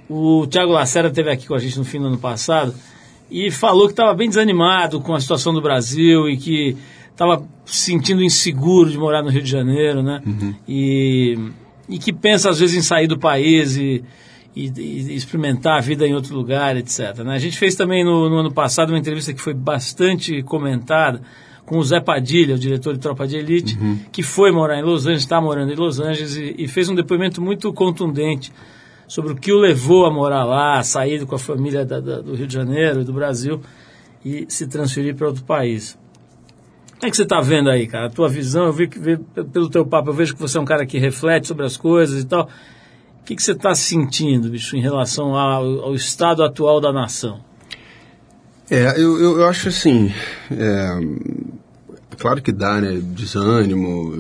o Tiago Lacerda esteve aqui com a gente no fim do ano passado e falou que estava bem desanimado com a situação do Brasil e que estava se sentindo inseguro de morar no Rio de Janeiro, né? E, e que pensa às vezes em sair do país e, e- e experimentar a vida em outro lugar, etc. né? A gente fez também no, no ano passado uma entrevista que foi bastante comentada com o Zé Padilha, o diretor de Tropa de Elite, que foi morar em Los Angeles, está morando em Los Angeles e, e fez um depoimento muito contundente sobre o que o levou a morar lá, a sair com a família da- da- do Rio de Janeiro e do Brasil e se transferir para outro país. Como é que você está vendo aí, cara? A tua visão, eu vi que vi pelo teu papo, eu vejo que você é um cara que reflete sobre as coisas e tal. O que, que você está sentindo, bicho, em relação ao, ao estado atual da nação? É, eu, eu, eu acho assim. É, claro que dá, né? Desânimo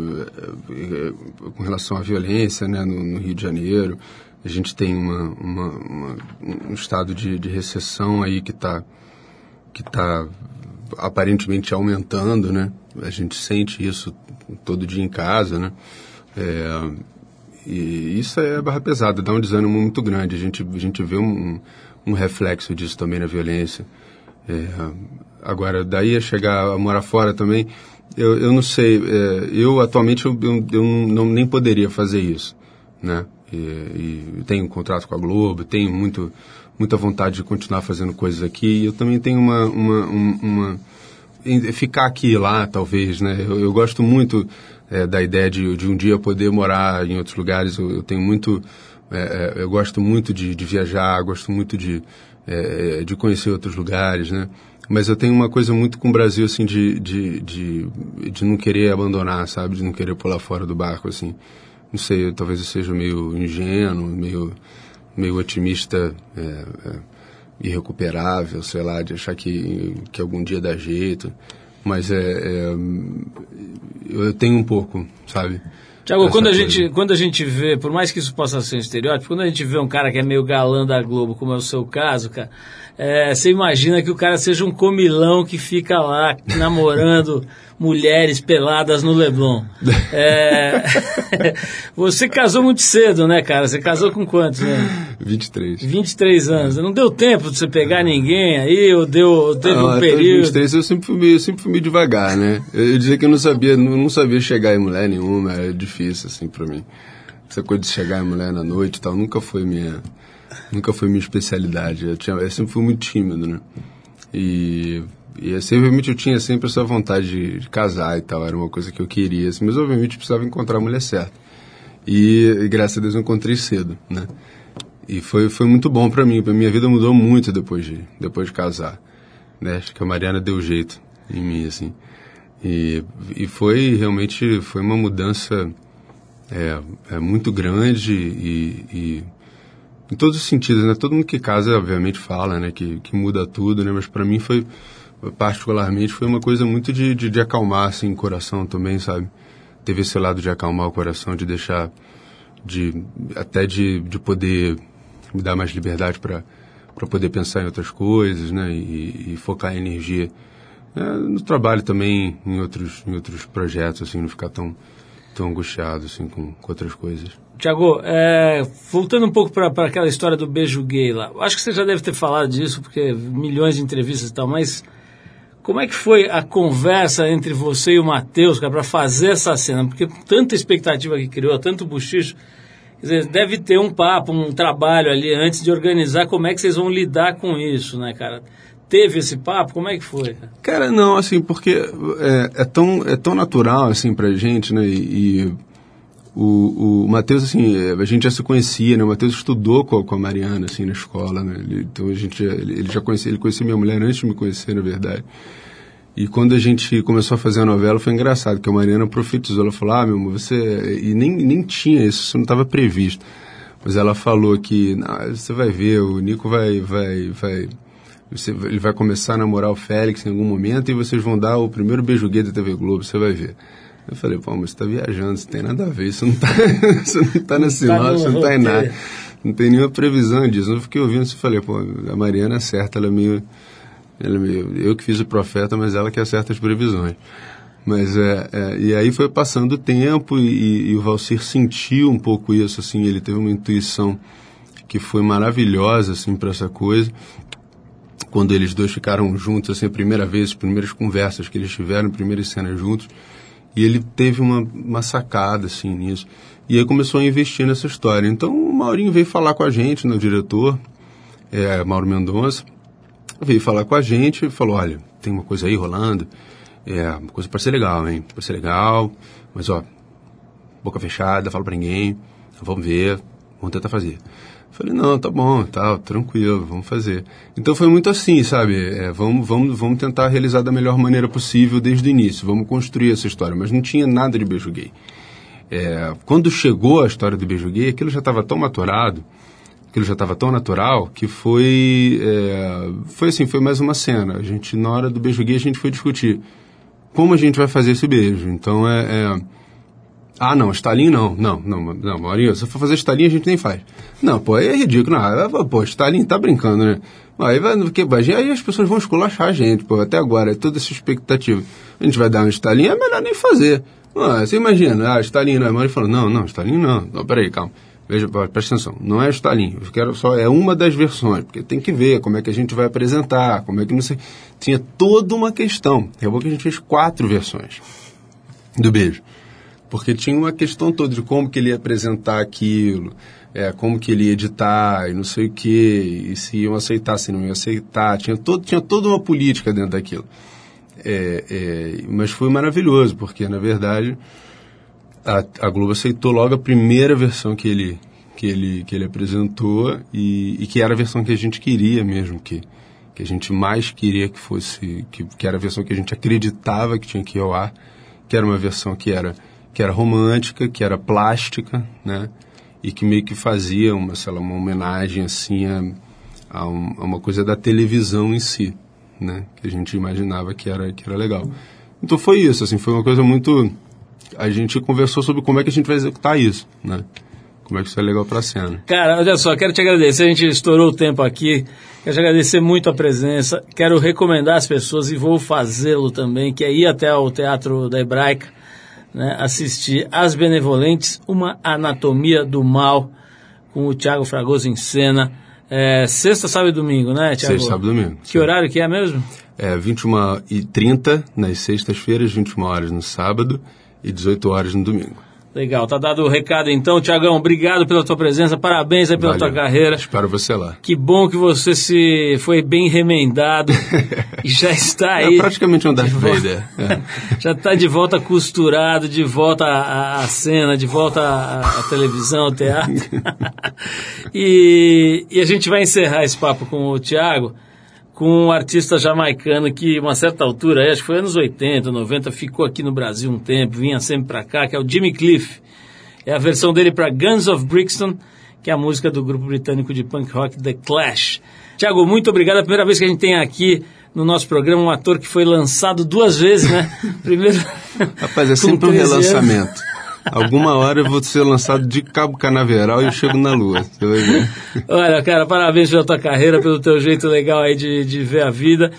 é, é, com relação à violência, né? No, no Rio de Janeiro. A gente tem uma, uma, uma- um estado de, de recessão aí que está que tá aparentemente aumentando, né? A gente sente isso todo dia em casa, né? É, e isso é barra pesada, dá um desânimo muito grande. A gente, a gente vê um, um reflexo disso também na violência. É, agora, daí a chegar a morar fora também, eu, eu não sei. é, eu, atualmente, eu, eu, eu não, nem poderia fazer isso, né? E, e tenho um contrato com a Globo, tenho muito, muita vontade de continuar fazendo coisas aqui. E eu também tenho uma... uma, um- uma em- ficar aqui e lá, talvez, né? Eu, eu gosto muito é, da ideia de, de um dia poder morar em outros lugares. Eu, eu tenho muito, é, é, eu gosto muito de, de viajar, gosto muito de, é, é, de conhecer outros lugares, né? Mas eu tenho uma coisa muito com o Brasil, assim, de, de, de, de não querer abandonar, sabe? De não querer pular fora do barco, assim. Não sei, talvez eu seja meio ingênuo, meio, meio otimista, é, irrecuperável, sei lá, de achar que, que algum dia dá jeito. Mas é, é, eu tenho um pouco, sabe? Tiago, quando a, coisa. gente, quando a gente vê, por mais que isso possa ser um estereótipo, quando a gente vê um cara que é meio galã da Globo, como é o seu caso, cara, é, você imagina que o cara seja um comilão que fica lá namorando [laughs] mulheres peladas no Leblon. É, [laughs] você casou muito cedo, né, cara? Você casou com quantos, né? 23. 23 anos. Não deu tempo de você pegar ninguém aí, ou deu, ou teve Não, um período. 23 eu sempre fui eu sempre fui meio devagar, né? Eu, eu dizia que eu não sabia, não, não sabia chegar em mulher nenhuma, era difícil, assim, pra mim. Essa coisa de chegar em mulher na noite e tal, nunca foi minha, nunca foi minha especialidade. Eu, tinha, eu sempre fui muito tímido, né? E, e assim, obviamente eu tinha sempre essa vontade de, de casar e tal, era uma coisa que eu queria, assim, mas obviamente precisava encontrar a mulher certa. E, e graças a Deus eu encontrei cedo, né? E foi, foi muito bom pra mim, pra minha vida mudou muito depois de, depois de casar né? Acho que a Mariana deu jeito em mim, assim. E, e foi realmente foi uma mudança é, é muito grande e, e em todos os sentidos, né? Todo mundo que casa, obviamente, fala, né? Que, que muda tudo, né? Mas para mim foi, particularmente, foi uma coisa muito de, de, de acalmar, assim, o coração também, sabe? Teve esse lado de acalmar o coração, de deixar, de até de, de poder me dar mais liberdade para para poder pensar em outras coisas, né? E, e focar a energia é, no trabalho também, em outros, em outros projetos, assim, não ficar tão, tão angustiado, assim, com, com outras coisas. Tiago, é, voltando um pouco para aquela história do beijo gay lá, acho que você já deve ter falado disso, porque milhões de entrevistas e tal, mas como é que foi a conversa entre você e o Matheus, para fazer essa cena? Porque tanta expectativa que criou, tanto buchicho, quer dizer, deve ter um papo, um trabalho ali antes de organizar como é que vocês vão lidar com isso, né, cara? Teve esse papo? Como é que foi? Cara, não, assim, porque é, é, tão, é tão natural, assim, pra gente, né, e, e o, o Matheus, assim, é, a gente já se conhecia, né? O Matheus estudou com a, com a Mariana, assim, na escola, né? Ele, então a gente, ele, ele já conhecia, ele conhecia minha mulher antes de me conhecer, na verdade. E quando a gente começou a fazer a novela, foi engraçado, que a Mariana profetizou, ela falou, ah, meu amor, você... E nem, nem tinha isso, isso não estava previsto. Mas ela falou que, você vai ver, o Nico vai, vai, vai... Você, ele vai começar a namorar o Félix em algum momento e vocês vão dar o primeiro beijo gay da TV Globo, você vai ver. Eu falei, pô, mas você tá viajando, isso tem nada a ver, isso não tá, [laughs] isso não tá na sinopse, não tá em nada. Não tem nenhuma previsão disso. Eu fiquei ouvindo isso e falei, pô, a Mariana é certa, ela é meio, ela é meio. Eu que fiz o profeta, mas ela que acerta as previsões. Mas é, é, e aí foi passando o tempo e, e, o Valcir sentiu um pouco isso, assim, ele teve uma intuição que foi maravilhosa, assim, para essa coisa. Quando eles dois ficaram juntos, assim, a primeira vez, as primeiras conversas que eles tiveram, primeiras cenas juntos, e ele teve uma, uma sacada, assim, nisso. E aí começou a investir nessa história. Então o Maurinho veio falar com a gente, né, o diretor, é, Mauro Mendonça, veio falar com a gente e falou, olha, tem uma coisa aí rolando, é, uma coisa para ser legal, hein? Para ser legal, mas ó, boca fechada, fala para ninguém, vamos ver, vamos tentar fazer. Falei, não, tá bom, tá, tranquilo, vamos fazer. Então foi muito assim, sabe? É, vamos, vamos, vamos tentar realizar da melhor maneira possível desde o início, vamos construir essa história. Mas não tinha nada de beijo gay. É, quando chegou a história do beijo gay, aquilo já estava tão maturado, aquilo já estava tão natural, que foi, é, foi assim, foi mais uma cena. A gente, na hora do beijo gay, a gente foi discutir como a gente vai fazer esse beijo. Então é, é ah, não, Stalin não. Não, não, não, Maurinho, se for fazer Stalin, a gente nem faz. Não, pô, aí é ridículo. Não, pô, Stalin tá brincando, né? Aí, vai, que, aí as pessoas vão esculachar a gente, pô, até agora, é toda essa expectativa. A gente vai dar um Stalin, é melhor nem fazer. Ah, você imagina, ah, Stalin não. Maurinho falou, não, não, Stalin não. não peraí, calma. Veja, presta atenção, não é Stalin, eu quero só, é uma das versões, porque tem que ver como é que a gente vai apresentar, como é que não sei. Tinha toda uma questão. Acabou que a gente fez quatro versões do beijo porque tinha uma questão toda de como que ele ia apresentar aquilo, é, como que ele ia editar e não sei o que, e se iam aceitar, se não iam aceitar, tinha, todo, tinha toda uma política dentro daquilo. É, é, mas foi maravilhoso, porque na verdade a, a, Globo aceitou logo a primeira versão que ele, que ele, que ele apresentou e, e, que era a versão que a gente queria mesmo, que, que a gente mais queria que fosse, que, que era a versão que a gente acreditava que tinha que ir ao ar, que era uma versão que era que era romântica, que era plástica, né? E que meio que fazia uma, sei lá, uma homenagem assim a, a, um, a, uma coisa da televisão em si, né? Que a gente imaginava que era que era legal. Então foi isso, assim, foi uma coisa muito a gente conversou sobre como é que a gente vai executar isso, né? Como é que isso é legal para a cena. Cara, olha só, quero te agradecer. A gente estourou o tempo aqui. Quero te agradecer muito a presença. Quero recomendar às pessoas, e vou fazê-lo também, que é ir até o Teatro da Hebraica né, assistir As Benevolentes, uma anatomia do mal, com o Tiago Fragoso em cena. É, sexta, sábado e domingo, né, Tiago? Sexta, sábado e domingo. Que sim. horário que é mesmo? É 21 e 30 nas sextas-feiras, 21 horas no sábado e 18 horas no domingo. Legal, tá dado o recado então, Tiagão. Obrigado pela tua presença, parabéns aí pela Valeu. tua carreira. Espero você lá. Que bom que você se foi bem remendado [laughs] e já está é aí. É praticamente um Darth Vader. É. [laughs] já está de volta costurado, de volta à, à cena, de volta à, à televisão, ao teatro. [laughs] e, e a gente vai encerrar esse papo com o Tiago com um artista jamaicano que, uma certa altura, acho que foi anos 80, 90, ficou aqui no Brasil um tempo, vinha sempre para cá, que é o Jimmy Cliff. É a versão dele para Guns of Brixton, que é a música do grupo britânico de punk rock The Clash. Tiago, muito obrigado. É a primeira vez que a gente tem aqui no nosso programa um ator que foi lançado duas vezes, né? [laughs] Primeiro. Rapaz, é sempre um relançamento. Alguma hora eu vou ser lançado de Cabo Canaveral e eu chego na Lua. Olha, cara, parabéns pela tua carreira, pelo teu jeito legal aí de, de ver a vida.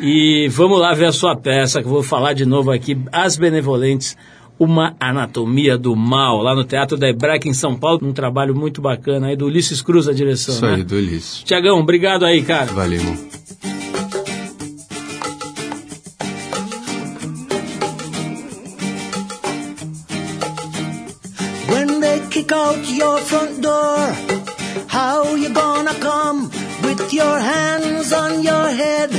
E vamos lá ver a sua peça, que eu vou falar de novo aqui, As Benevolentes, uma anatomia do mal, lá no Teatro da Hebraica, em São Paulo, um trabalho muito bacana aí do Ulisses Cruz, a direção. Isso né? aí, do Ulisses. Tiagão, obrigado aí, cara. Valeu, irmão. Kick out your front door. How you gonna come with your hands on your head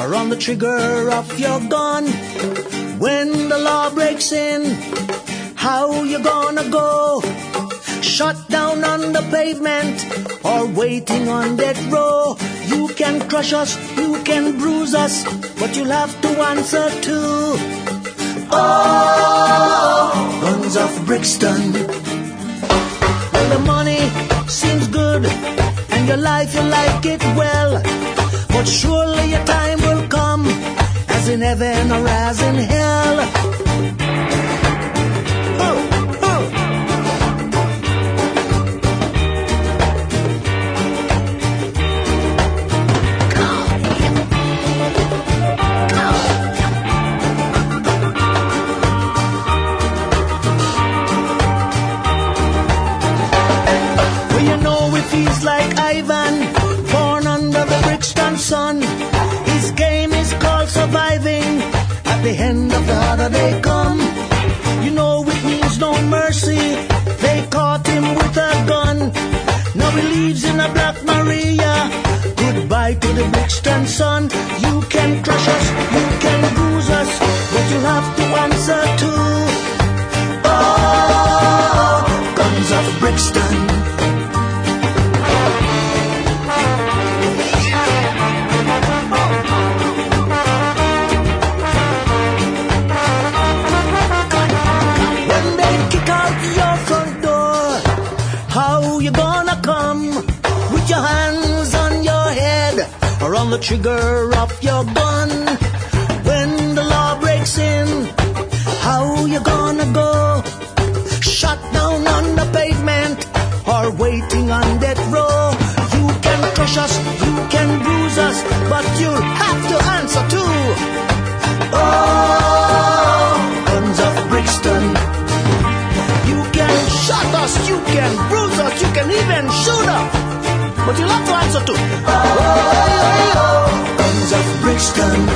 or on the trigger of your gun? When the law breaks in, How you gonna go? Shut down on the pavement or waiting on that row. You can crush us, you can bruise us, but you'll have to answer to. Oh, guns of Brixton. The money seems good, and your life you like it well, but surely your time will come, as in heaven or as in hell. They come. You know it means no mercy. They caught him with a gun. Now he lives in a Black Maria. Goodbye to the Brixton sun. You can crush us, you can bruise us, but you'll have to answer to. Trigger of your gun? When the law breaks in, how you gonna go? Shut down on the pavement or waiting on that row? You can crush us, But you'll have to answer to. Oh, oh, oh, guns of Brixton.